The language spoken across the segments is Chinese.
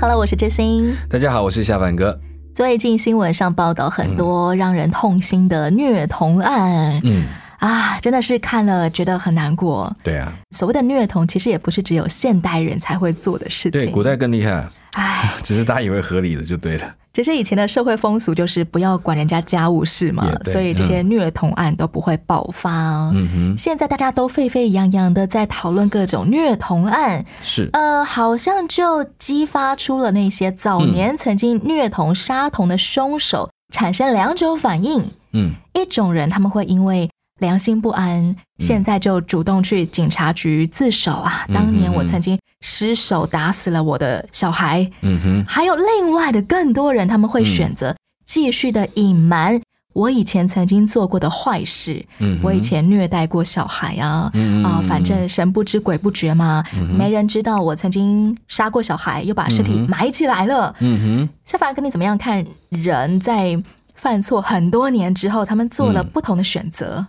Hello，我是知心。大家好，我是下凡哥。最近新闻上报道很多让人痛心的虐童案，嗯，啊，真的是看了觉得很难过。对啊，所谓的虐童，其实也不是只有现代人才会做的事对，情。古代更厉害，唉，只是大家以为合理的就对了。只是以前的社会风俗就是不要管人家家务事嘛所以这些虐童案都不会爆发。嗯哼，现在大家都沸沸扬扬的在讨论各种虐童案，是，呃，好像就激发出了那些早年曾经虐童杀童的凶手产生两种反应。嗯，一种人他们会因为良心不安，现在就主动去警察局自首啊。嗯当年我曾经失手打死了我的小孩。嗯哼，还有另外的更多人，他们会选择继续的隐瞒我以前曾经做过的坏事。嗯我以前虐待过小孩啊，嗯啊，反正神不知鬼不觉嘛，没人知道我曾经杀过小孩，又把尸体埋起来了。嗯哼，夏凡哥，你怎么样看人在犯错很多年之后，他们做了嗯不同的选择？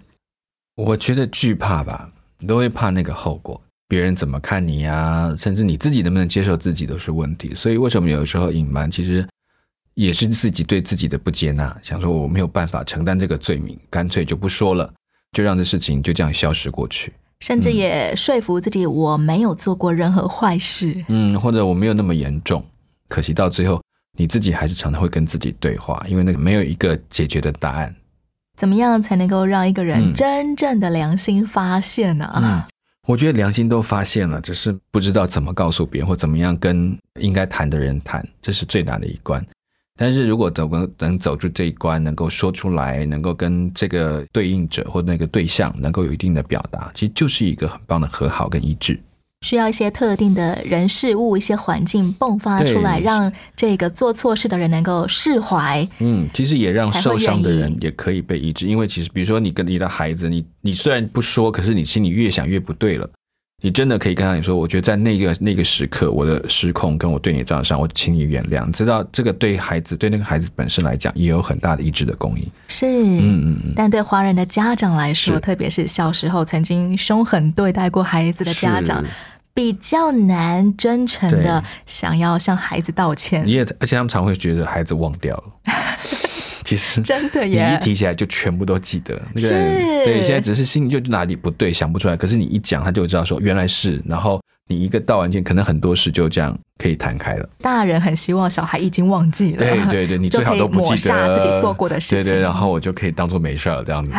我觉得惧怕吧，你都会怕那个后果，别人怎么看你呀、甚至你自己能不能接受自己都是问题。所以为什么有时候隐瞒，其实也是自己对自己的不接纳，想说我没有办法承担这个罪名，干脆就不说了，就让这事情就这样消失过去。甚至也说服自己我没有做过任何坏事。嗯，或者我没有那么严重，可惜到最后你自己还是常常会跟自己对话，因为那个没有一个解决的答案。怎么样才能够让一个人嗯。真正的良心发现呢、嗯，我觉得良心都发现了，只是不知道怎么告诉别人，或怎么样跟应该谈的人谈，这是最难的一关。但是如果能够能走出这一关，能够说出来，能够跟这个对应者或那个对象能够有一定的表达，其实就是一个很棒的和好跟一致。需要一些特定的人事物、一些环境迸发出来，让这个做错事的人能够释怀。嗯，其实也让受伤的人也可以被医治，因为其实比如说你跟你的孩子，你你虽然不说，可是你心里越想越不对了。你真的可以跟他说，我觉得在那个那个时刻，我的失控跟我对你这样伤，我请你原谅。知道这个对孩子对那个孩子本身来讲，也有很大的医治的功益。是，嗯嗯嗯，但对华人的家长来说，特别是小时候曾经凶狠对待过孩子的家长是，比较难真诚的想要向孩子道歉你。也而且他们常会觉得孩子忘掉了，其实真的你一提起来就全部都记得。那个是对，现在只是心里就哪里不对，想不出来。可是你一讲，他就知道说原来是。然后你一个道完歉，可能很多事就这样可以谈开了。大人很希望小孩已经忘记了，对对对，你最好都不记得自己做过的事情。对对，然后我就可以当做没事了这样子。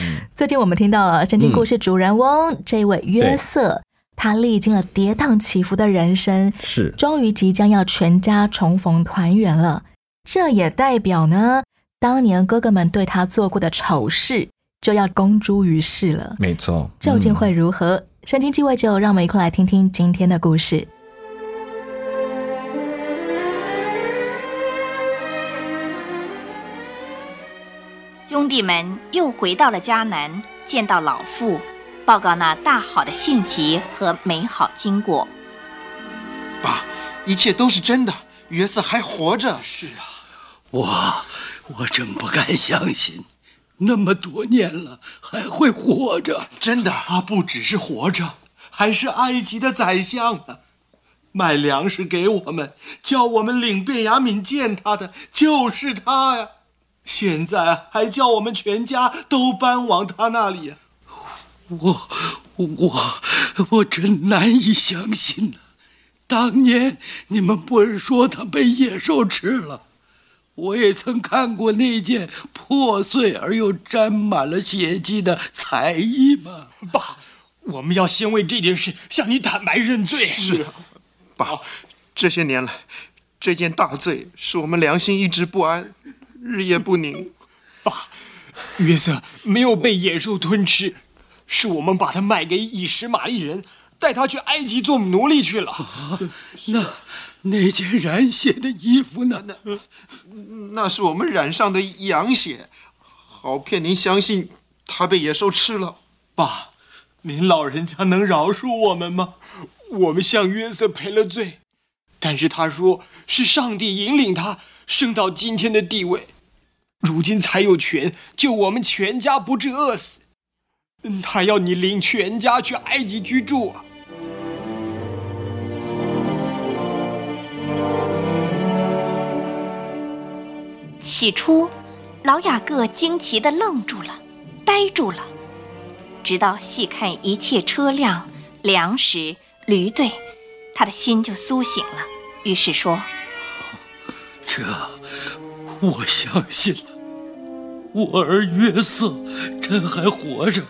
嗯最近我们听到了圣经故事主人翁、这位约瑟，他历经了跌宕起伏的人生，是终于即将要全家重逢团圆了。这也代表呢，当年哥哥们对他做过的丑事就要公诸于世了。没错。究竟嗯会如何？圣经继位就，让我们一块来听听今天的故事。兄弟们又回到了迦南，见到老父，报告那大好的信息和美好经过。爸，一切都是真的，约瑟还活着。是啊，我我真不敢相信，那么多年了还会活着。真的，他不只是活着，还是埃及的宰相呢。卖粮食给我们，叫我们领便雅敏见他的，就是他呀。现在还叫我们全家都搬往他那里呀。我我我真难以相信呢、当年你们不是说他被野兽吃了？我也曾看过那件破碎而又沾满了血迹的彩衣吗？爸，我们要先为这件事向你坦白认罪。是啊，爸，这些年来，这件大罪使我们良心一直不安，日夜不宁。爸，约瑟没有被野兽吞吃，是我们把他卖给以实玛利人，带他去埃及做奴隶去了。那那件染血的衣服呢？那那是我们染上的羊血，好骗您相信他被野兽吃了。爸，您老人家能饶恕我们吗？我们向约瑟赔了罪，但是他说是上帝引领他升到今天的地位，如今才有权救我们全家不致饿死。他要你领全家去埃及居住啊！起初，老雅各惊奇的愣住了，呆住了，直到细看一切车辆、粮食、驴队，他的心就苏醒了。于是说：“这，我相信了。我儿约瑟真还活着。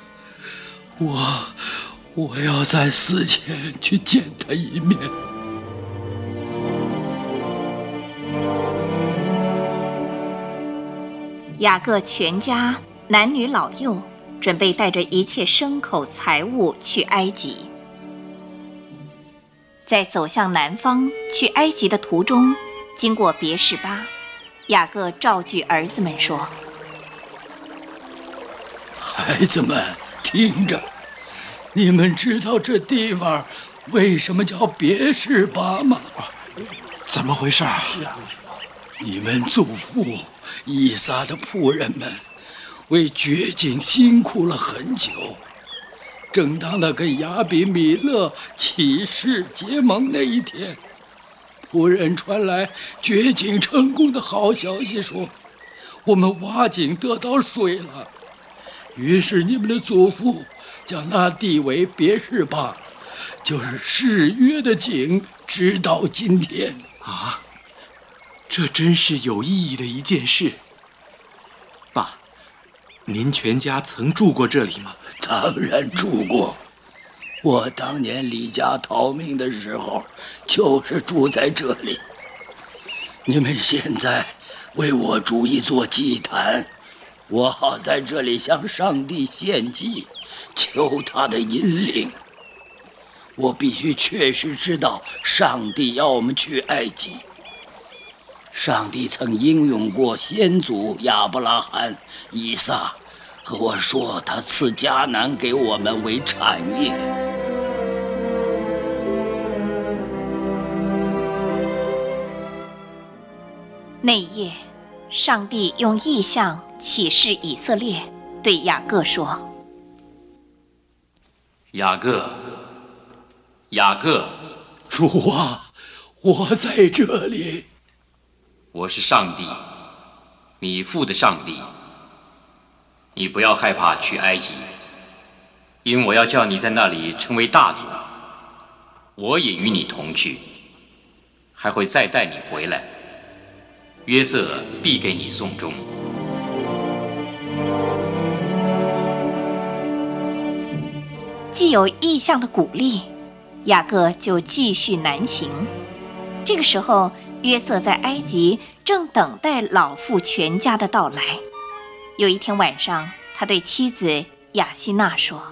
我，我要在死前去见他一面。”雅各全家男女老幼准备带着一切牲口财物去埃及。在走向南方去埃及的途中，经过别是巴，雅各召聚儿子们说：“孩子们，听着，你们知道这地方为什么叫别是巴吗？怎么回事啊？是啊，你们祖父。”伊萨的仆人们为掘井辛苦了很久。正当他跟亚比米勒起誓结盟那一天，仆人传来掘井成功的好消息，说我们挖井得到水了。于是你们的祖父将那地为别是坝，就是誓约的井，直到今天啊。这真是有意义的一件事，爸，您全家曾住过这里吗？当然住过，我当年离家逃命的时候，就是住在这里。你们现在为我筑一座祭坛，我好在这里向上帝献祭，求他的引领。我必须确实知道上帝要我们去埃及。上帝曾英勇过先祖亚伯拉罕、以撒，和我说他赐迦南给我们为产业。那夜，上帝用意象启示以色列，对雅各说：“雅各，雅各，主啊，我在这里。”我是上帝，你父的上帝。你不要害怕去埃及，因我要叫你在那里成为大族。我也与你同去，还会再带你回来。约瑟必给你送终。既有意向的鼓励，雅各就继续南行。这个时候。约瑟在埃及正等待老父全家的到来。有一天晚上，他对妻子雅西娜说：“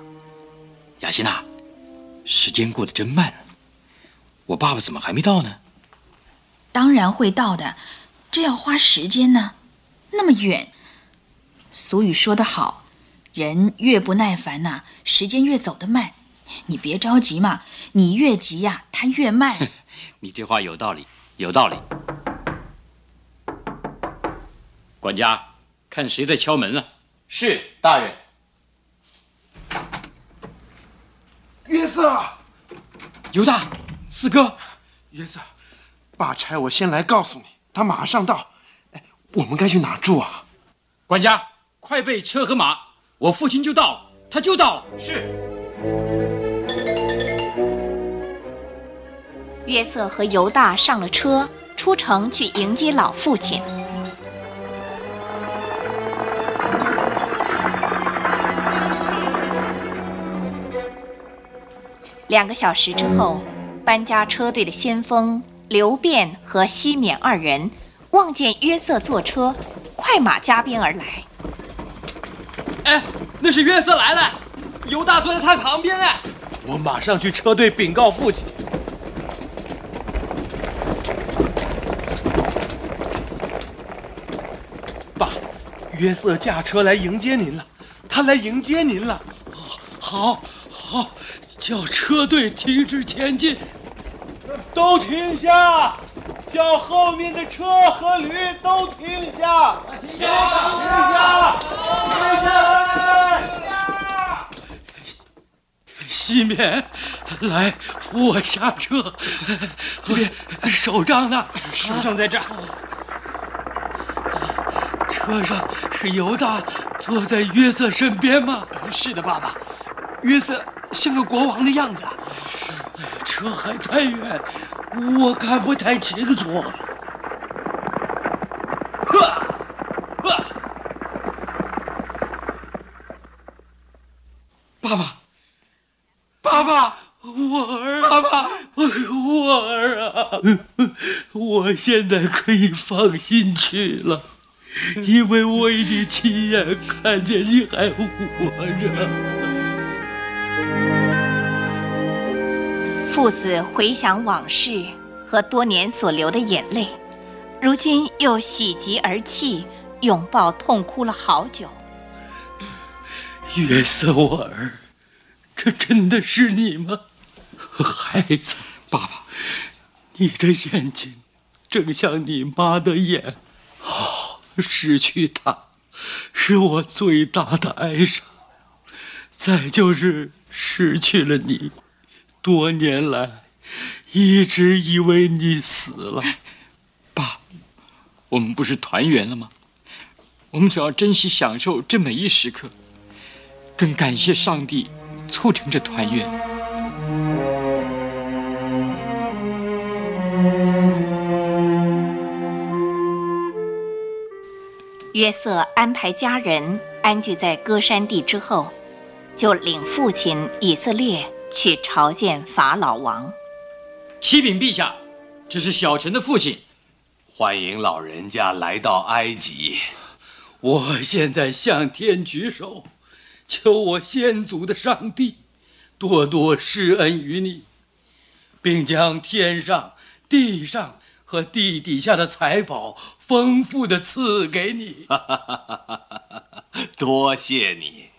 雅西娜，时间过得真慢，我爸爸怎么还没到呢？”“当然会到的，这要花时间呢，那么远。俗语说得好，人越不耐烦呐，时间越走得慢。你别着急嘛，你越急呀，他越慢。”“你这话有道理。”有道理，管家，看谁在敲门了？是大人。约瑟，犹大，四哥，约瑟，爸差我先来告诉你，他马上到。哎，我们该去哪住啊？管家，快备车和马，我父亲就到，他就到。是。约瑟和犹大上了车，出城去迎接老父亲。两个小时之后，搬家车队的先锋刘辩和西缅二人望见约瑟坐车，快马加鞭而来。哎，那是约瑟来了，犹大坐在他旁边哎。我马上去车队禀告父亲。爸，约瑟驾车来迎接您了，他来迎接您了。好，好，叫车队停止前进，都停下！叫后面的车和驴都停下！停下！停下！停下来！西面，来扶我下车。这边，手杖呢？手杖在这儿。车上是犹大坐在约瑟身边吗？是的，爸爸。约瑟像个国王的样子。是，车还太远，我看不太清楚。呵，呵，爸爸，爸爸，我儿，爸爸，我儿啊！我现在可以放心去了，因为我已经亲眼看见你还活着。父子回想往事和多年所流的眼泪，如今又喜极而泣，拥抱痛哭了好久。约瑟，我儿，这真的是你吗？孩子，爸爸，你的眼睛正像你妈的眼。哦，失去她，是我最大的哀伤。再就是失去了你。多年来，一直以为你死了，爸，我们不是团圆了吗？我们想要珍惜享受这每一时刻，更感谢上帝促成这团圆。约瑟安排家人安居在歌山地之后，就领父亲以色列。去朝见法老王，启禀陛下，这是小臣的父亲，欢迎老人家来到埃及。我现在向天举手，求我先祖的上帝多多施恩于你，并将天上、地上和地底下的财宝丰富的赐给你。多谢你。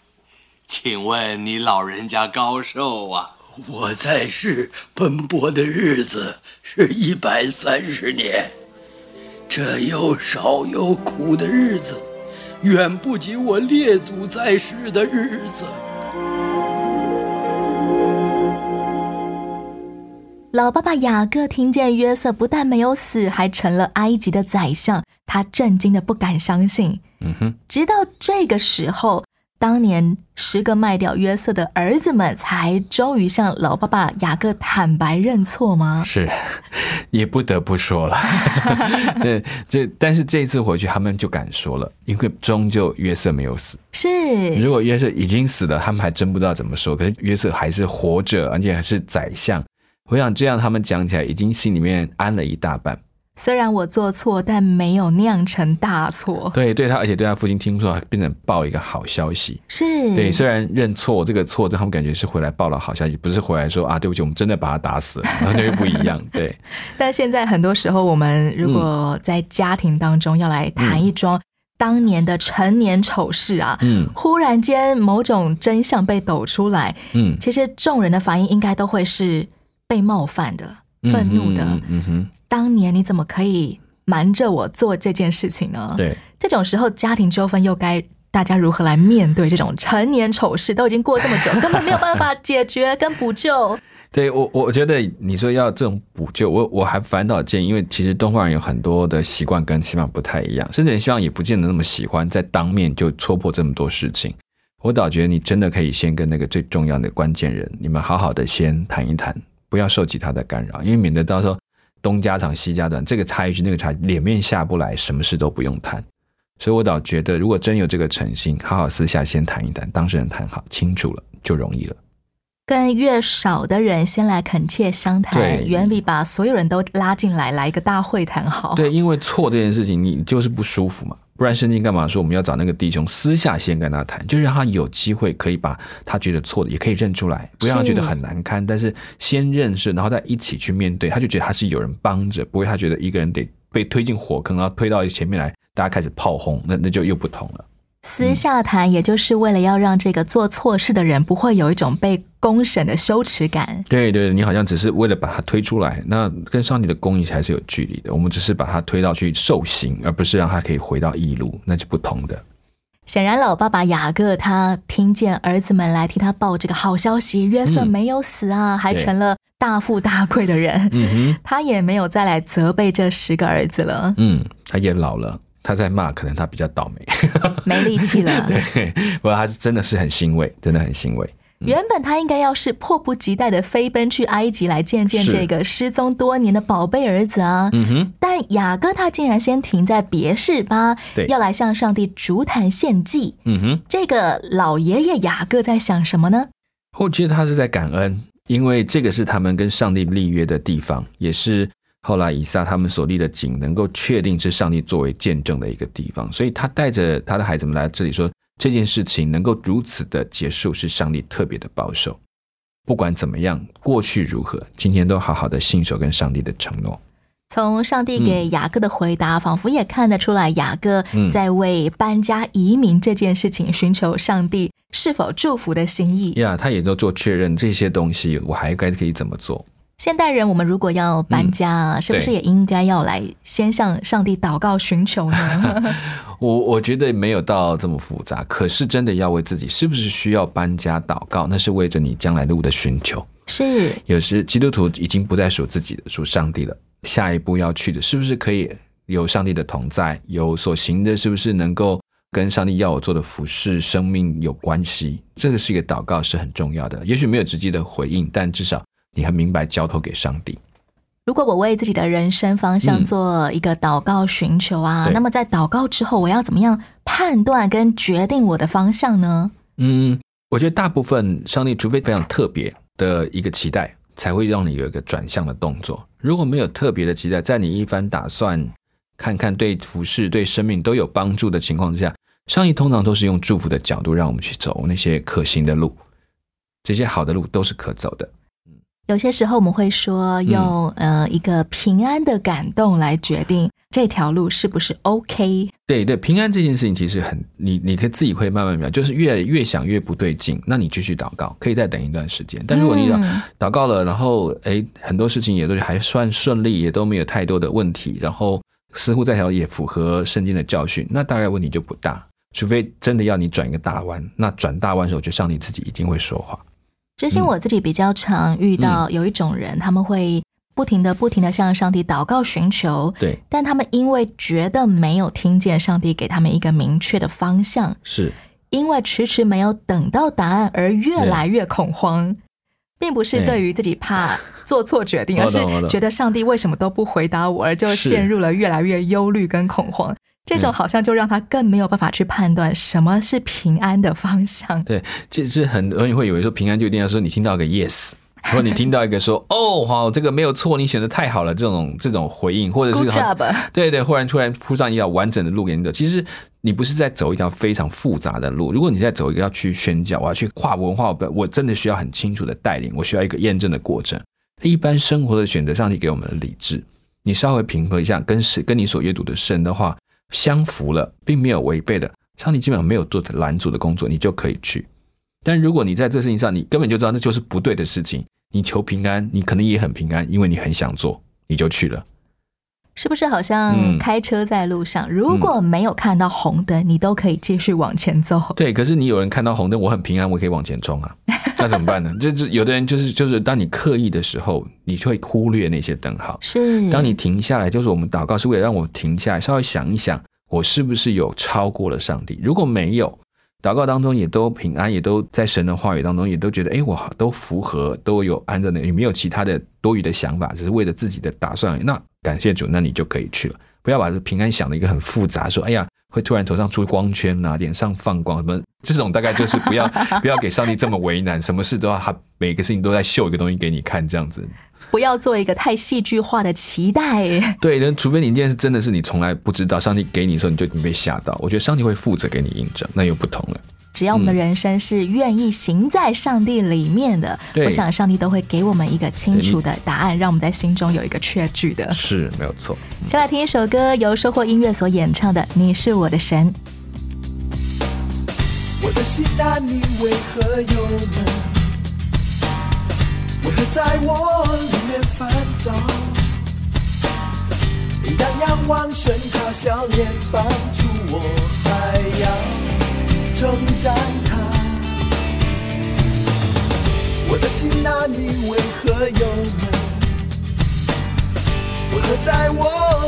请问你老人家高寿啊？我在世奔波的日子是一百三十年，这又少又苦的日子，远不及我列祖在世的日子。老爸爸雅各听见约瑟不但没有死，还成了埃及的宰相，他震惊的不敢相信。嗯哼，直到这个时候。当年十个卖掉约瑟的儿子们，才终于向老爸爸雅各坦白认错吗？是，也不得不说了。对，这但是这一次回去，他们就敢说了，因为终究约瑟没有死。是，如果约瑟已经死了，他们还真不知道怎么说。可是约瑟还是活着，而且还是宰相。我想这样，他们讲起来，已经心里面安了一大半。虽然我做错，但没有酿成大错。对，对他，而且对他父亲听说，变成报一个好消息。是对，虽然认错这个错，对他们感觉是回来报了好消息，不是回来说啊，对不起，我们真的把他打死了，那又不一样。对。但现在很多时候，我们如果在家庭当中要来谈一桩当年的陈年丑事啊，嗯，忽然间某种真相被抖出来，嗯，其实众人的反应应该都会是被冒犯的、愤怒的，嗯哼。当年你怎么可以瞒着我做这件事情呢？对，这种时候家庭纠纷又该大家如何来面对这种成年丑事？都已经过这么久，根本没有办法解决 跟补救。对我，我觉得你说要这种补救，我我还反倒建议，因为其实东方人有很多的习惯跟西方不太一样，甚至西方也不见得那么喜欢在当面就戳破这么多事情。我倒觉得你真的可以先跟那个最重要的关键人，你们好好的先谈一谈，不要受其他的干扰，因为免得到时候。东家长西家短，这个插一句，那个插，脸面下不来，什么事都不用谈。所以我倒觉得，如果真有这个诚心，好好私下先谈一谈，当事人谈好清楚了，就容易了。跟越少的人先来恳切相谈，远比把所有人都拉进来来一个大会谈好。对，因为错这件事情，你就是不舒服嘛。不然圣经干嘛说我们要找那个弟兄私下先跟他谈，就是让他有机会可以把他觉得错的也可以认出来，不让他觉得很难堪，但是先认识，然后再一起去面对，他就觉得他是有人帮着，不会他觉得一个人得被推进火坑，然后推到前面来，大家开始炮轰，那那就又不同了。私下谈，也就是为了要让这个做错事的人不会有一种被公审的羞耻感。对对，你好像只是为了把他推出来，那跟上帝的公义还是有距离的。我们只是把他推到去受刑，而不是让他可以回到义路，那就不同的。显然，老爸爸雅各他听见儿子们来替他报这个好消息，约瑟没有死啊，还成了大富大贵的人。嗯哼，他也没有再来责备这十个儿子了。嗯，他也老了。他在骂，可能他比较倒霉，没力气了。对，不过他是真的是很欣慰，真的很欣慰。原本他应该要是迫不及待的飞奔去埃及来见见这个失踪多年的宝贝儿子啊。嗯哼。但雅各他竟然先停在别是巴，要来向上帝烛坛献祭。嗯哼。这个老爷爷雅各在想什么呢？我觉得他是在感恩，因为这个是他们跟上帝立约的地方，也是。后来以撒他们所立的井能够确定是上帝作为见证的一个地方，所以他带着他的孩子们来这里说这件事情能够如此的结束，是上帝特别的保守。不管怎么样，过去如何，今天都好好的信守跟上帝的承诺。从上帝给雅各的回答，仿佛也看得出来，雅各在为搬家移民这件事情寻求上帝是否祝福的心意。呀，他也都做确认，这些东西我还该可以怎么做？现代人，我们如果要搬家，是不是也应该要来先向上帝祷告寻求呢？我我觉得没有到这么复杂，可是真的要为自己是不是需要搬家祷告，那是为着你将来路的寻求。是，有时基督徒已经不再属自己的，属上帝了。下一步要去的，是不是可以有上帝的同在？有所行的，是不是能够跟上帝要我做的服饰、生命有关系？这个是一个祷告，是很重要的。也许没有直接的回应，但至少。你很明白交托给上帝。如果我为自己的人生方向做一个祷告寻求啊，那么在祷告之后，我要怎么样判断跟决定我的方向呢？嗯，我觉得大部分上帝除非非常特别的一个期待，才会让你有一个转向的动作。如果没有特别的期待，在你一番打算、看看对服饰、对生命都有帮助的情况之下，上帝通常都是用祝福的角度让我们去走那些可行的路，这些好的路都是可走的。有些时候我们会说，用呃一个平安的感动来决定这条路是不是 OK。对对，平安这件事情其实很，你你可以自己会慢慢明白，就是越越想越不对劲，那你继续祷告，可以再等一段时间。但如果你祷祷告了，然后哎很多事情也都还算顺利，也都没有太多的问题，然后似乎这条也符合圣经的教训，那大概问题就不大。除非真的要你转一个大弯，那转大弯的时候，就上帝自己一定会说话。之前我自己比较常遇到有一种人，他们会不停的、不停的向上帝祷告寻求，对，但他们因为觉得没有听见上帝给他们一个明确的方向，是。因为迟迟没有等到答案而越来越恐慌，并不是对于自己怕 做错决定，而是觉得上帝为什么都不回答我，而就陷入了越来越忧虑跟恐慌。这种好像就让他更没有办法去判断什么是平安的方向。对，其实很多人会以为说平安就一定要说你听到个 yes，或你听到一个说哦好这个没有错，你选的太好了这种这种回应，或者是对对，忽然突然铺上一条完整的路给你走。其实你不是在走一条非常复杂的路。如果你在走一个要去宣教，我要去跨文化，我真的需要很清楚的带领，我需要一个验证的过程。一般生活的选择，上帝给我们的理智，你稍微平和一下，跟是跟你所阅读的神的话。相符了，并没有违背的，上帝基本上没有做拦阻的工作，你就可以去。但如果你在这事情上，你根本就知道那就是不对的事情，你求平安，你可能也很平安，因为你很想做，你就去了。是不是好像开车在路上，如果没有看到红灯，你都可以继续往前走？对，可是你有人看到红灯，我很平安，我可以往前冲啊，那怎么办呢？就是有的人就是就是，当你刻意的时候，你会忽略那些灯号。是，当你停下来，就是我们祷告是为了让我停下来，稍微想一想，我是不是有超过了上帝？如果没有，祷告当中也都平安，也都在神的话语当中，也都觉得哎，我都符合，都有按照那，也没有其他的多余的想法，只是为了自己的打算。那感谢主，那你就可以去了。不要把这平安想的一个很复杂，说哎呀，会突然头上出光圈呐，脸上放光什么，这种大概就是不要不要给上帝这么为难，什么事都要他每个事情都在秀一个东西给你看这样子。不要做一个太戏剧化的期待。对，那除非你一件事真的是你从来不知道，上帝给你的时候你就已经被吓到。我觉得上帝会负责给你印证，那又不同了。只要我们的人生是愿意行在上帝里面的，我想上帝都会给我们一个清楚的答案，让我们在心中有一个确据的。是没有错。先来听一首歌，由收获音乐所演唱的《你是我的神》。我的心啊，你为何忧闷？为何在我烦躁？当仰望神，他笑脸帮助我，还要称赞他。我的心啊，你为何忧闷？为何在我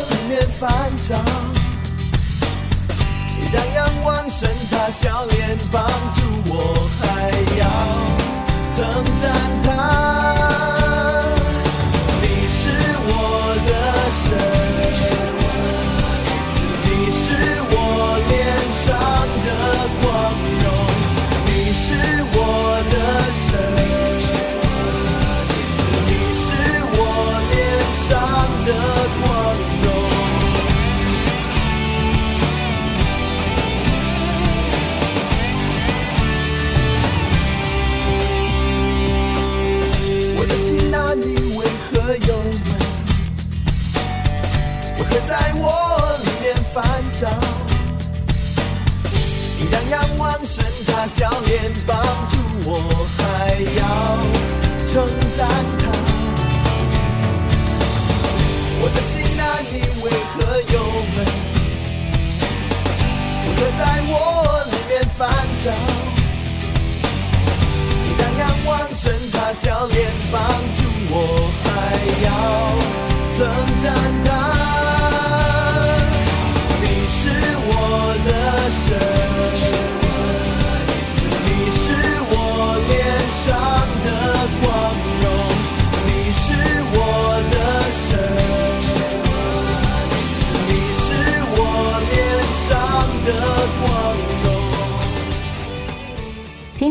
里面烦躁？当仰望神，他笑脸帮助我，帮助我，还要称赞他。我的心啊，你为何忧闷？为何在我里面烦躁？当仰望神，他笑脸帮助我，还要称赞他。你是我的神，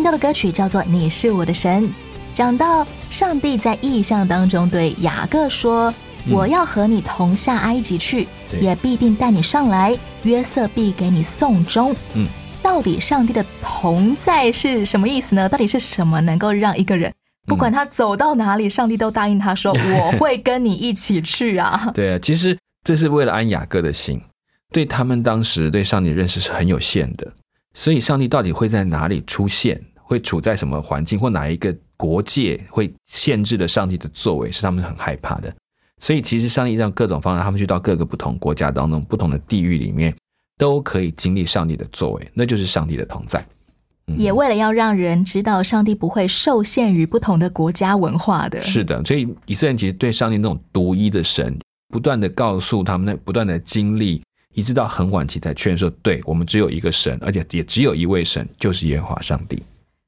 到的歌曲叫做《你是我的神》，讲到上帝在意象当中对雅各说：“我要和你同下埃及去，也必定带你上来。约瑟必给你送终。”嗯，到底上帝的同在是什么意思呢？到底是什么能够让一个人不管他走到哪里，上帝都答应他说：“ 我会跟你一起去啊？” 对啊，其实这是为了安雅各的心。对他们当时对上帝认识是很有限的，所以上帝到底会在哪里出现？会处在什么环境或哪一个国界会限制了上帝的作为，是他们很害怕的。所以其实上帝让各种方式，他们去到各个不同国家当中、不同的地域里面，都可以经历上帝的作为，那就是上帝的同在。也为了要让人知道，上帝不会受限于不同的国家文化的。是的，所以以色列人其实对上帝那种独一的神，不断的告诉他们，那不断的经历，一直到很晚期才确认说，对我们只有一个神，而且也只有一位神，就是耶和华上帝。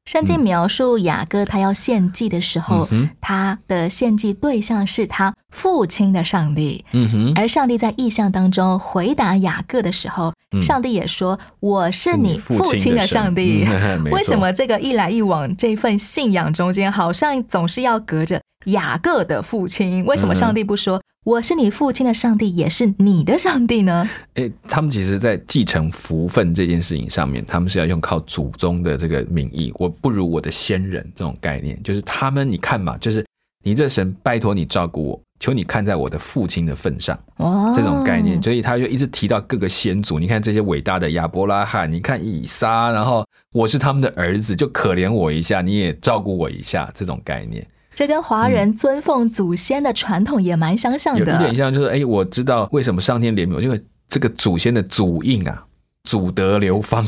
圣经描述雅各他要献祭的时候，嗯他的献祭对象是他父亲的上帝。嗯哼，而上帝在意象当中回答雅各的时候，嗯上帝也说：“我是你父亲的上帝。嗯为什么这个一来一往，这份信仰中间好像总是要隔着雅各的父亲？为什么上帝不说、我是你父亲的上帝，也是你的上帝呢？诶，他们其实，在继承福分这件事情上面，他们是要用靠祖宗的这个名义，我不如我的先人这种概念，就是他们，你看嘛，就是你这神拜托你照顾我，求你看在我的父亲的份上，哦这种概念，所以他就一直提到各个先祖，你看这些伟大的亚伯拉罕，你看以撒，然后我是他们的儿子，就可怜我一下，你也照顾我一下，这种概念。这跟华人尊奉祖先的传统也蛮相像有的。有点像，就是哎，我知道为什么上天怜悯我，因为这个祖先的祖印啊，祖德流芳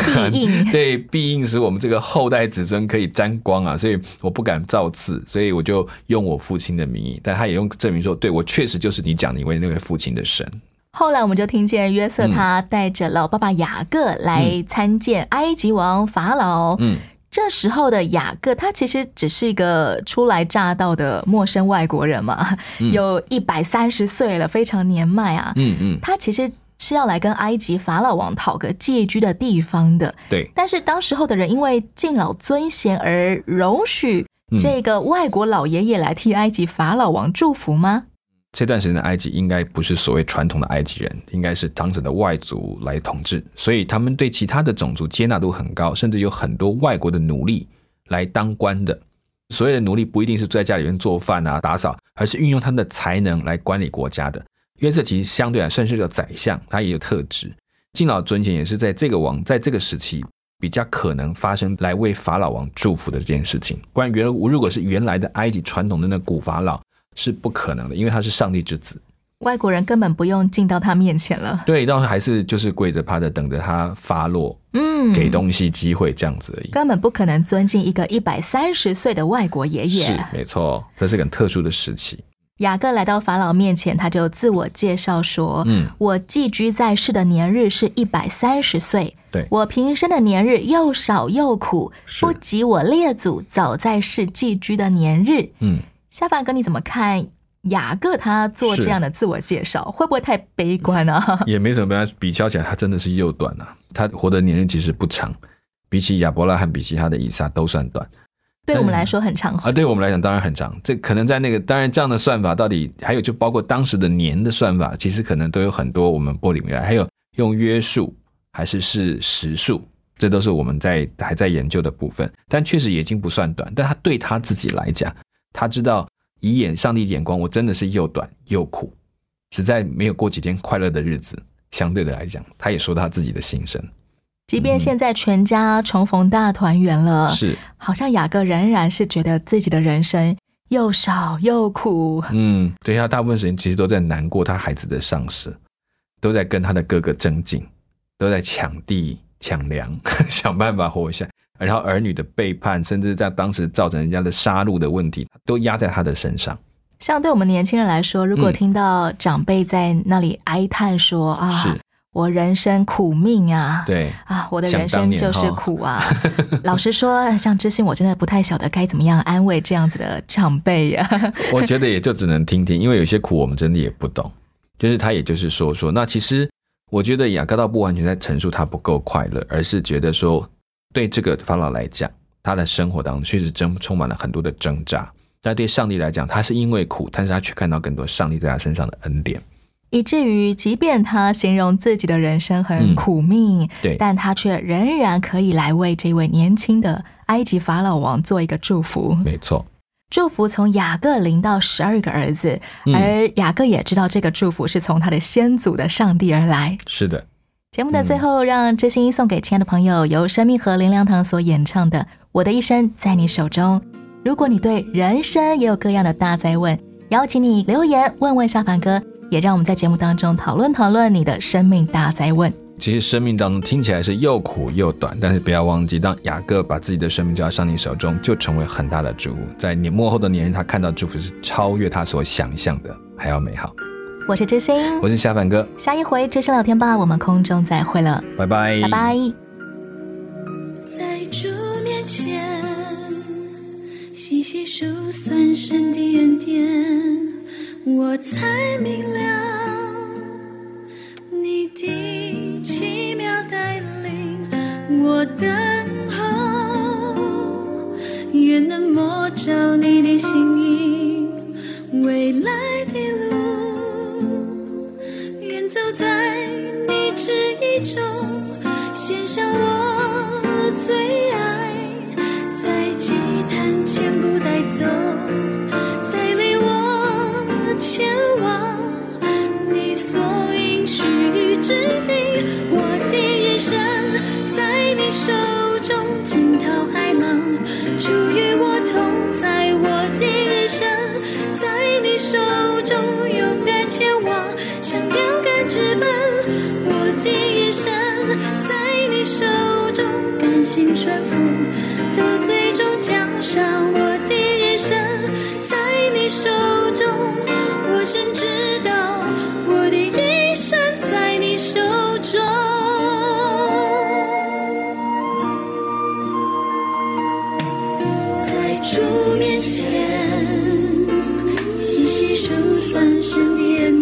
对，必应使我们这个后代子孙可以沾光啊，所以我不敢造次，所以我就用我父亲的名义，但他也用证明说，对我确实就是你讲的一位那位父亲的神。后来我们就听见约瑟嗯他带着老爸爸雅各来参见埃及王法老。嗯，这时候的雅各，他其实只是一个初来乍到的陌生外国人嘛，嗯有一百三十岁了，非常年迈啊。嗯嗯，他其实是要来跟埃及法老王讨个借居的地方的。对，但是当时候的人因为敬老尊贤而容许这个外国老爷爷来替埃及法老王祝福吗？这段时间的埃及应该不是所谓传统的埃及人，应该是当时的外族来统治，所以他们对其他的种族接纳度很高，甚至有很多外国的奴隶来当官的。所谓的奴隶不一定是在家里面做饭啊、打扫，而是运用他们的才能来管理国家的。约瑟其实相对来算是个宰相，他也有特质。敬老尊贤也是在这个王在这个时期比较可能发生来为法老王祝福的这件事情。不然原如果是原来的埃及传统的那古法老是不可能的，因为他是上帝之子。外国人根本不用进到他面前了。对，当时还是就是跪着趴着等着他发落，嗯，给东西机会这样子而已。根本不可能尊敬一个一百三十岁的外国爷爷。是，没错，这是个很特殊的时期。雅各来到法老面前，他就自我介绍说：“嗯，我寄居在世的年日是一百三十岁。对，我平生的年日又少又苦，不及我列祖早在世寄居的年日。”嗯，夏凡哥，你怎么看？雅各他做这样的自我介绍，会不会太悲观啊？也没什么悲观，比较起来，他真的是又短啊。他活的年龄其实不长，比起亚伯拉罕，比其他的以撒都算短。对我们来说很长啊，对我们来讲当然很长。这可能在那个，当然这样的算法到底还有就包括当时的年的算法，其实可能都有很多我们玻璃面，还有用约数还是是时数，这都是我们在还在研究的部分。但确实已经不算短，但他对他自己来讲，他知道。以眼上帝眼光，我真的是又短又苦，实在没有过几天快乐的日子。相对的来讲，他也说他自己的心声。即便现在全家重逢大团圆了，是好像雅各仍然是觉得自己的人生又少又苦。嗯，对他大部分时间其实都在难过他孩子的丧失，都在跟他的哥哥争竞，都在抢地抢粮，想办法活下。然后儿女的背叛，甚至在当时造成人家的杀戮的问题，都压在他的身上。像对我们年轻人来说，如果听到长辈在那里哀叹说：“啊，我人生苦命啊，对啊，我的人生就是苦啊。” 老实说，像知心，我真的不太晓得该怎么样安慰这样子的长辈呀。我觉得也就只能听听，因为有些苦我们真的也不懂。就是他，也就是说说，那其实我觉得雅各倒不完全在陈述他不够快乐，而是觉得说。对这个法老来讲，他的生活当中确实真充满了很多的挣扎。但对上帝来讲，他是因为苦，但是他却看到更多上帝在他身上的恩典，以至于即便他形容自己的人生很苦命，对，但他却仍然可以来为这位年轻的埃及法老王做一个祝福。没错，祝福从雅各临到十二个儿子，而雅各也知道这个祝福是从他的先祖的上帝而来。是的。节目的最后，让知心送给亲爱的朋友，由生命和林良堂所演唱的《我的一生在你手中》。如果你对人生也有各样的大灾问，邀请你留言问问夏凡哥，也让我们在节目当中讨论讨论你的生命大灾问。其实生命当中听起来是又苦又短，但是不要忘记，当雅各把自己的生命交在上帝手中，就成为很大的祝福。在你幕后的年龄，他看到祝福是超越他所想象的还要美好。我是知心，我是夏凡哥。下一回知心聊天吧，我们空中再会了，拜拜，拜拜。在主面前细细数算神的恩典，我才明了你的奇妙带领，我等候，愿能摸着你的心意，未来中，献上我最爱，在祭坛前不带走，带领我前往你所应许之地。我的一生在你手中，惊涛骇浪，主与在你手中，甘心顺服，到最终奖赏。我的一生，在你手中，我深知道，我的一生在你手中，在主面前细细数算十年